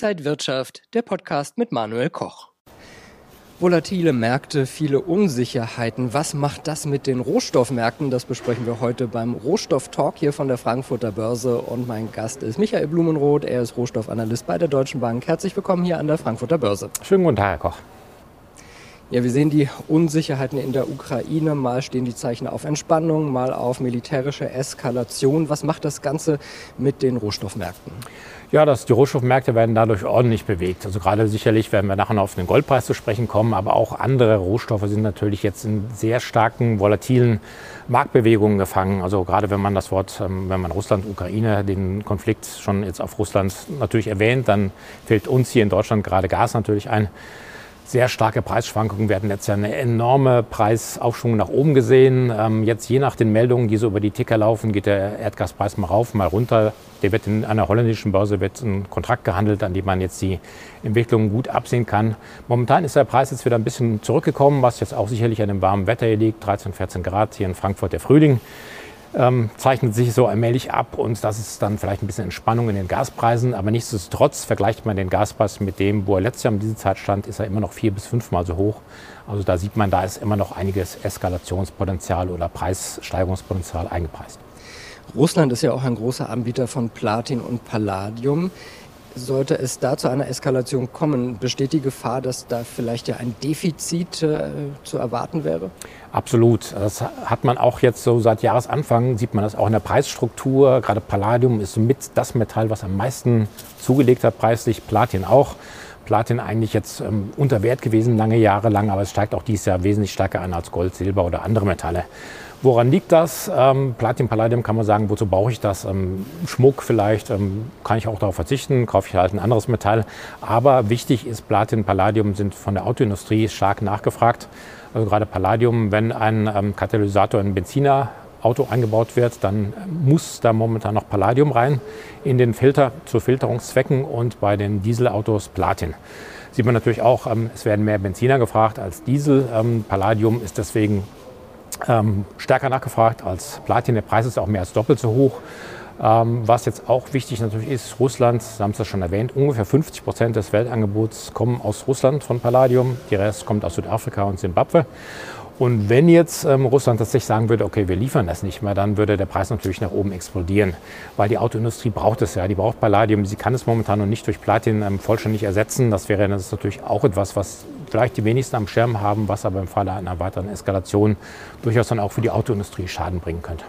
Inside Wirtschaft, der Podcast mit Manuel Koch. Volatile Märkte, viele Unsicherheiten. Was macht das mit den Rohstoffmärkten? Das besprechen wir heute beim Rohstoff-Talk hier von der Frankfurter Börse. Und mein Gast ist Michael Blumenroth. Er ist Rohstoffanalyst bei der Deutschen Bank. Herzlich willkommen hier an der Frankfurter Börse. Schönen guten Tag, Herr Koch. Ja, wir sehen die Unsicherheiten in der Ukraine. Mal stehen die Zeichen auf Entspannung, mal auf militärische Eskalation. Was macht das Ganze mit den Rohstoffmärkten? Ja, das, die Rohstoffmärkte werden dadurch ordentlich bewegt. Also gerade sicherlich werden wir nachher noch auf den Goldpreis zu sprechen kommen, aber auch andere Rohstoffe sind natürlich jetzt in sehr starken, volatilen Marktbewegungen gefangen. Also gerade wenn man das Wort, ähm, wenn man Russland, Ukraine, den Konflikt schon jetzt auf Russland natürlich erwähnt, dann fällt uns hier in Deutschland gerade Gas natürlich ein sehr starke Preisschwankungen. Wir hatten jetzt ja eine enorme Preisaufschwung nach oben gesehen. Ähm, jetzt je nach den Meldungen, die so über die Ticker laufen, geht der Erdgaspreis mal rauf, mal runter. Der wird in einer holländischen Börse wird ein Kontrakt gehandelt, an dem man jetzt die Entwicklung gut absehen kann. Momentan ist der Preis jetzt wieder ein bisschen zurückgekommen, was jetzt auch sicherlich an dem warmen Wetter hier liegt. 13, 14 Grad hier in Frankfurt der Frühling ähm, zeichnet sich so allmählich ab und das ist dann vielleicht ein bisschen Entspannung in den Gaspreisen. Aber nichtsdestotrotz vergleicht man den Gaspreis mit dem, wo er letztes Jahr um diese Zeit stand, ist er immer noch vier bis fünfmal so hoch. Also da sieht man, da ist immer noch einiges Eskalationspotenzial oder Preissteigerungspotenzial eingepreist. Russland ist ja auch ein großer Anbieter von Platin und Palladium. Sollte es da zu einer Eskalation kommen, besteht die Gefahr, dass da vielleicht ja ein Defizit äh, zu erwarten wäre? Absolut. Das hat man auch jetzt so seit Jahresanfang, sieht man das auch in der Preisstruktur. Gerade Palladium ist mit das Metall, was am meisten zugelegt hat preislich, Platin auch. Platin eigentlich jetzt ähm, unter Wert gewesen, lange Jahre lang, aber es steigt auch dieses Jahr wesentlich stärker an als Gold, Silber oder andere Metalle. Woran liegt das? Ähm, Platin, Palladium kann man sagen, wozu brauche ich das? Ähm, Schmuck vielleicht, ähm, kann ich auch darauf verzichten, kaufe ich halt ein anderes Metall. Aber wichtig ist, Platin, Palladium sind von der Autoindustrie stark nachgefragt. Also gerade Palladium, wenn ein ähm, Katalysator in ein Benzinerauto eingebaut wird, dann muss da momentan noch Palladium rein in den Filter zu Filterungszwecken und bei den Dieselautos Platin sieht man natürlich auch, ähm, es werden mehr Benziner gefragt als Diesel. Ähm, Palladium ist deswegen ähm, stärker nachgefragt als Platin. Der Preis ist auch mehr als doppelt so hoch. Was jetzt auch wichtig natürlich ist, Russland, Sie haben es ja schon erwähnt, ungefähr 50 Prozent des Weltangebots kommen aus Russland von Palladium. Die Rest kommt aus Südafrika und Simbabwe. Und wenn jetzt ähm, Russland tatsächlich sagen würde, okay, wir liefern das nicht mehr, dann würde der Preis natürlich nach oben explodieren. Weil die Autoindustrie braucht es ja, die braucht Palladium. Sie kann es momentan noch nicht durch Platin ähm, vollständig ersetzen. Das wäre das natürlich auch etwas, was vielleicht die wenigsten am Schirm haben, was aber im Falle einer weiteren Eskalation durchaus dann auch für die Autoindustrie Schaden bringen könnte.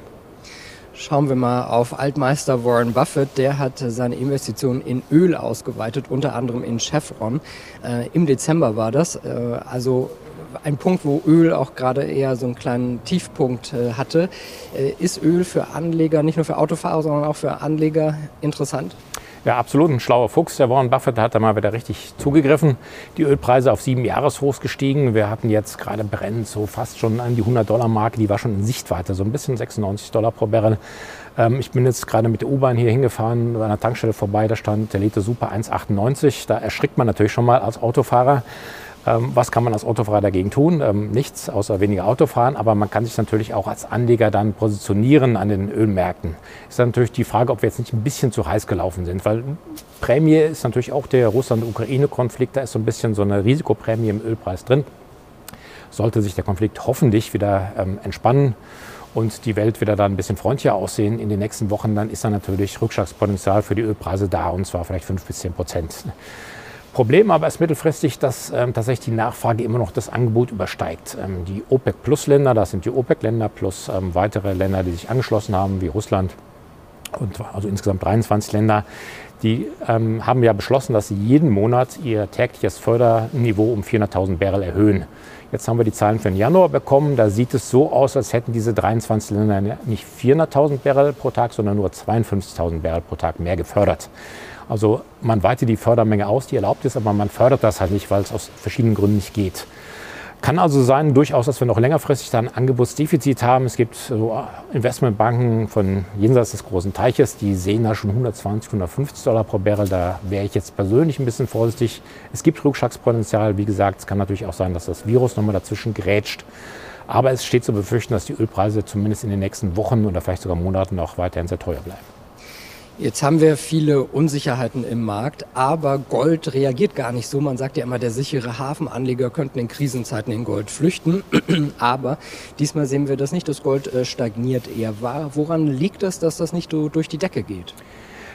Schauen wir mal auf Altmeister Warren Buffett. Der hat seine Investitionen in Öl ausgeweitet, unter anderem in Chevron. Äh, Im Dezember war das. Äh, also ein Punkt, wo Öl auch gerade eher so einen kleinen Tiefpunkt äh, hatte. Äh, ist Öl für Anleger, nicht nur für Autofahrer, sondern auch für Anleger interessant? Ja, absolut ein schlauer Fuchs. Der Warren Buffett hat da mal wieder richtig zugegriffen. Die Ölpreise auf sieben Jahreshochs gestiegen. Wir hatten jetzt gerade brennend so fast schon an die 100-Dollar-Marke. Die war schon in Sichtweite, so ein bisschen 96 Dollar pro Barrel. Ähm, ich bin jetzt gerade mit der U-Bahn hier hingefahren, bei einer Tankstelle vorbei. Da stand der Liter Super 1,98. Da erschrickt man natürlich schon mal als Autofahrer. Ähm, was kann man als Autofahrer dagegen tun? Ähm, nichts, außer weniger Autofahren. Aber man kann sich natürlich auch als Anleger dann positionieren an den Ölmärkten. Ist dann natürlich die Frage, ob wir jetzt nicht ein bisschen zu heiß gelaufen sind. Weil Prämie ist natürlich auch der Russland-Ukraine-Konflikt. Da ist so ein bisschen so eine Risikoprämie im Ölpreis drin. Sollte sich der Konflikt hoffentlich wieder ähm, entspannen und die Welt wieder da ein bisschen freundlicher aussehen in den nächsten Wochen, dann ist da natürlich Rückschlagspotenzial für die Ölpreise da und zwar vielleicht fünf bis zehn Prozent. Problem aber ist mittelfristig, dass ähm, tatsächlich die Nachfrage immer noch das Angebot übersteigt. Ähm, die OPEC-Plus-Länder, das sind die OPEC-Länder plus ähm, weitere Länder, die sich angeschlossen haben, wie Russland, und also insgesamt 23 Länder, die ähm, haben ja beschlossen, dass sie jeden Monat ihr tägliches Förderniveau um 400.000 Barrel erhöhen. Jetzt haben wir die Zahlen für den Januar bekommen. Da sieht es so aus, als hätten diese 23 Länder nicht 400.000 Barrel pro Tag, sondern nur 52.000 Barrel pro Tag mehr gefördert. Also man weitet die Fördermenge aus, die erlaubt ist, aber man fördert das halt nicht, weil es aus verschiedenen Gründen nicht geht. Kann also sein, durchaus, dass wir noch längerfristig dann Angebotsdefizit haben. Es gibt so Investmentbanken von jenseits des großen Teiches, die sehen da schon 120, 150 Dollar pro Barrel. Da wäre ich jetzt persönlich ein bisschen vorsichtig. Es gibt Rückschlagspotenzial. Wie gesagt, es kann natürlich auch sein, dass das Virus nochmal dazwischen grätscht. Aber es steht zu befürchten, dass die Ölpreise zumindest in den nächsten Wochen oder vielleicht sogar Monaten noch weiterhin sehr teuer bleiben. Jetzt haben wir viele Unsicherheiten im Markt, aber Gold reagiert gar nicht so. Man sagt ja immer, der sichere Hafenanleger könnten in Krisenzeiten in Gold flüchten. aber diesmal sehen wir das nicht. Das Gold äh, stagniert eher. Woran liegt es, dass das nicht durch die Decke geht?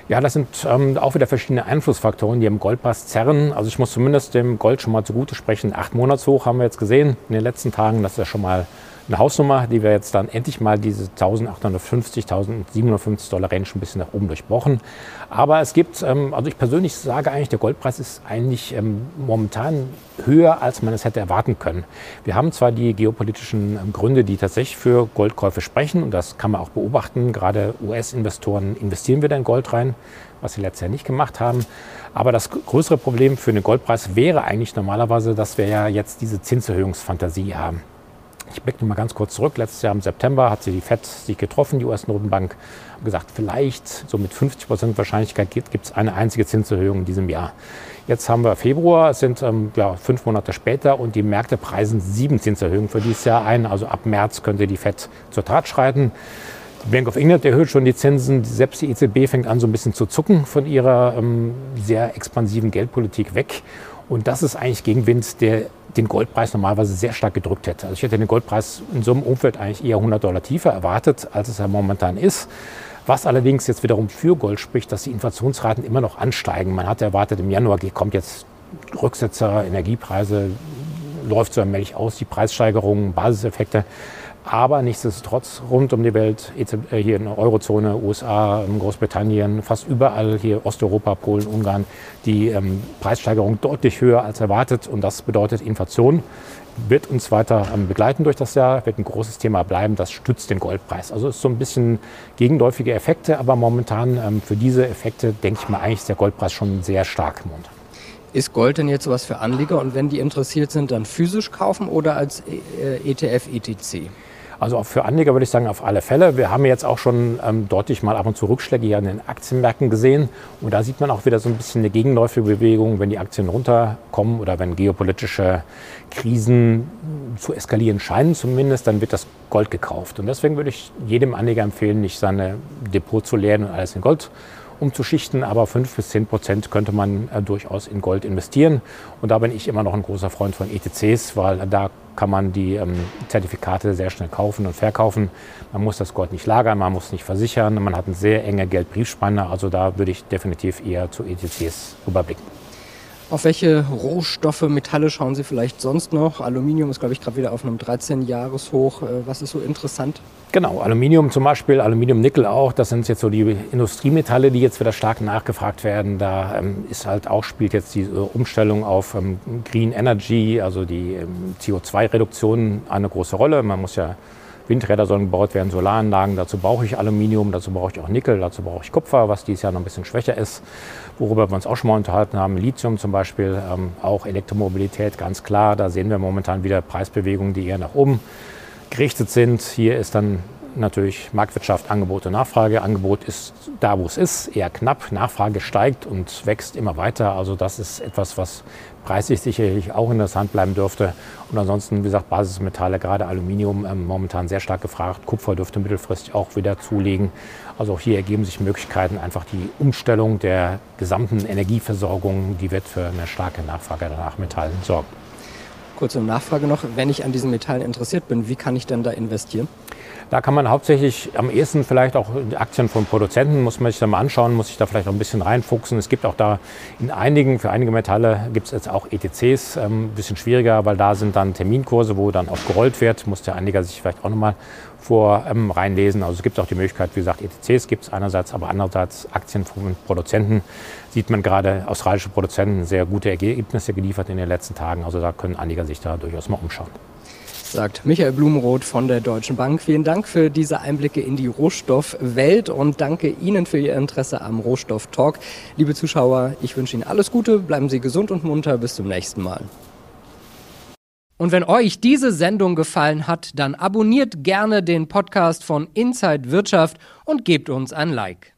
Ja, das sind ähm, auch wieder verschiedene Einflussfaktoren, die im Goldpreis zerren. Also ich muss zumindest dem Gold schon mal zugute sprechen. Acht Monatshoch haben wir jetzt gesehen in den letzten Tagen. Das ist ja schon mal eine Hausnummer, die wir jetzt dann endlich mal diese 1850, 1750 Dollar Range ein bisschen nach oben durchbrochen. Aber es gibt, ähm, also ich persönlich sage eigentlich, der Goldpreis ist eigentlich ähm, momentan höher, als man es hätte erwarten können. Wir haben zwar die geopolitischen ähm, Gründe, die tatsächlich für Goldkäufe sprechen, und das kann man auch beobachten. Gerade US-Investoren investieren wieder in Gold rein, was sie letztes Jahr nicht gemacht haben. Aber das größere Problem für den Goldpreis wäre eigentlich normalerweise, dass wir ja jetzt diese Zinserhöhungsfantasie haben. Ich blicke mal ganz kurz zurück. Letztes Jahr im September hat sie die FED sich getroffen, die US-Notenbank, und gesagt, vielleicht so mit 50 Prozent Wahrscheinlichkeit gibt es eine einzige Zinserhöhung in diesem Jahr. Jetzt haben wir Februar, es sind ähm, ja, fünf Monate später und die Märkte preisen sieben Zinserhöhungen für dieses Jahr ein. Also ab März könnte die FED zur Tat schreiten. Die Bank of England erhöht schon die Zinsen. Selbst die EZB fängt an, so ein bisschen zu zucken von ihrer ähm, sehr expansiven Geldpolitik weg. Und das ist eigentlich Gegenwind, der den Goldpreis normalerweise sehr stark gedrückt hätte. Also ich hätte den Goldpreis in so einem Umfeld eigentlich eher 100 Dollar tiefer erwartet, als es ja momentan ist. Was allerdings jetzt wiederum für Gold spricht, dass die Inflationsraten immer noch ansteigen. Man hat erwartet, im Januar kommt jetzt Rücksetzer, Energiepreise läuft so allmählich aus, die Preissteigerungen, Basiseffekte. Aber nichtsdestotrotz rund um die Welt, äh, hier in der Eurozone, USA, Großbritannien, fast überall hier Osteuropa, Polen, Ungarn, die ähm, Preissteigerung deutlich höher als erwartet. Und das bedeutet Inflation wird uns weiter ähm, begleiten durch das Jahr, wird ein großes Thema bleiben. Das stützt den Goldpreis. Also es ist so ein bisschen gegenläufige Effekte, aber momentan ähm, für diese Effekte denke ich mal eigentlich ist der Goldpreis schon sehr stark momentan. Ist Gold denn jetzt was für Anleger und wenn die interessiert sind, dann physisch kaufen oder als ETF, äh, ETC? Also für Anleger würde ich sagen, auf alle Fälle. Wir haben jetzt auch schon ähm, deutlich mal ab und zu Rückschläge hier an den Aktienmärkten gesehen. Und da sieht man auch wieder so ein bisschen eine gegenläufige Bewegung, wenn die Aktien runterkommen oder wenn geopolitische Krisen zu eskalieren scheinen zumindest, dann wird das Gold gekauft. Und deswegen würde ich jedem Anleger empfehlen, nicht seine Depot zu leeren und alles in Gold umzuschichten, aber 5 bis 10 Prozent könnte man äh, durchaus in Gold investieren. Und da bin ich immer noch ein großer Freund von ETCs, weil da kann man die ähm, Zertifikate sehr schnell kaufen und verkaufen. Man muss das Gold nicht lagern, man muss nicht versichern, man hat eine sehr enge Geldbriefspanne. Also da würde ich definitiv eher zu ETCs überblicken. Auf welche Rohstoffe, Metalle schauen Sie vielleicht sonst noch? Aluminium ist, glaube ich, gerade wieder auf einem 13-Jahres-Hoch. Äh, was ist so interessant? Genau, Aluminium zum Beispiel, Aluminium, Nickel auch. Das sind jetzt so die Industriemetalle, die jetzt wieder stark nachgefragt werden. Da ähm, ist halt auch, spielt jetzt die äh, Umstellung auf ähm, Green Energy, also die ähm, CO2-Reduktion eine große Rolle. Man muss ja Windräder sollen gebaut werden, Solaranlagen. Dazu brauche ich Aluminium, dazu brauche ich auch Nickel, dazu brauche ich Kupfer, was dieses Jahr noch ein bisschen schwächer ist. Worüber wir uns auch schon mal unterhalten haben, Lithium zum Beispiel, ähm, auch Elektromobilität, ganz klar. Da sehen wir momentan wieder Preisbewegungen, die eher nach oben gerichtet sind. Hier ist dann natürlich Marktwirtschaft, Angebot und Nachfrage. Angebot ist da, wo es ist, eher knapp. Nachfrage steigt und wächst immer weiter. Also das ist etwas, was preislich sicherlich auch interessant bleiben dürfte. Und ansonsten, wie gesagt, Basismetalle, gerade Aluminium, ähm, momentan sehr stark gefragt. Kupfer dürfte mittelfristig auch wieder zulegen. Also auch hier ergeben sich Möglichkeiten, einfach die Umstellung der gesamten Energieversorgung, die wird für eine starke Nachfrage nach Metallen sorgen. Kurze Nachfrage noch, wenn ich an diesen Metallen interessiert bin, wie kann ich denn da investieren? Da kann man hauptsächlich am ehesten vielleicht auch die Aktien von Produzenten, muss man sich da mal anschauen, muss sich da vielleicht auch ein bisschen reinfuchsen. Es gibt auch da in einigen, für einige Metalle gibt es jetzt auch ETCs, ähm, ein bisschen schwieriger, weil da sind dann Terminkurse, wo dann auch gerollt wird, muss der Anleger sich vielleicht auch nochmal vor ähm, reinlesen. Also es gibt auch die Möglichkeit, wie gesagt, ETCs gibt es einerseits, aber andererseits Aktien von Produzenten. Sieht man gerade australische Produzenten sehr gute Ergebnisse geliefert in den letzten Tagen. Also da können Anleger sich da durchaus mal umschauen sagt Michael Blumenroth von der Deutschen Bank. Vielen Dank für diese Einblicke in die Rohstoffwelt und danke Ihnen für Ihr Interesse am Rohstoff-Talk. Liebe Zuschauer, ich wünsche Ihnen alles Gute, bleiben Sie gesund und munter, bis zum nächsten Mal. Und wenn euch diese Sendung gefallen hat, dann abonniert gerne den Podcast von Inside Wirtschaft und gebt uns ein Like.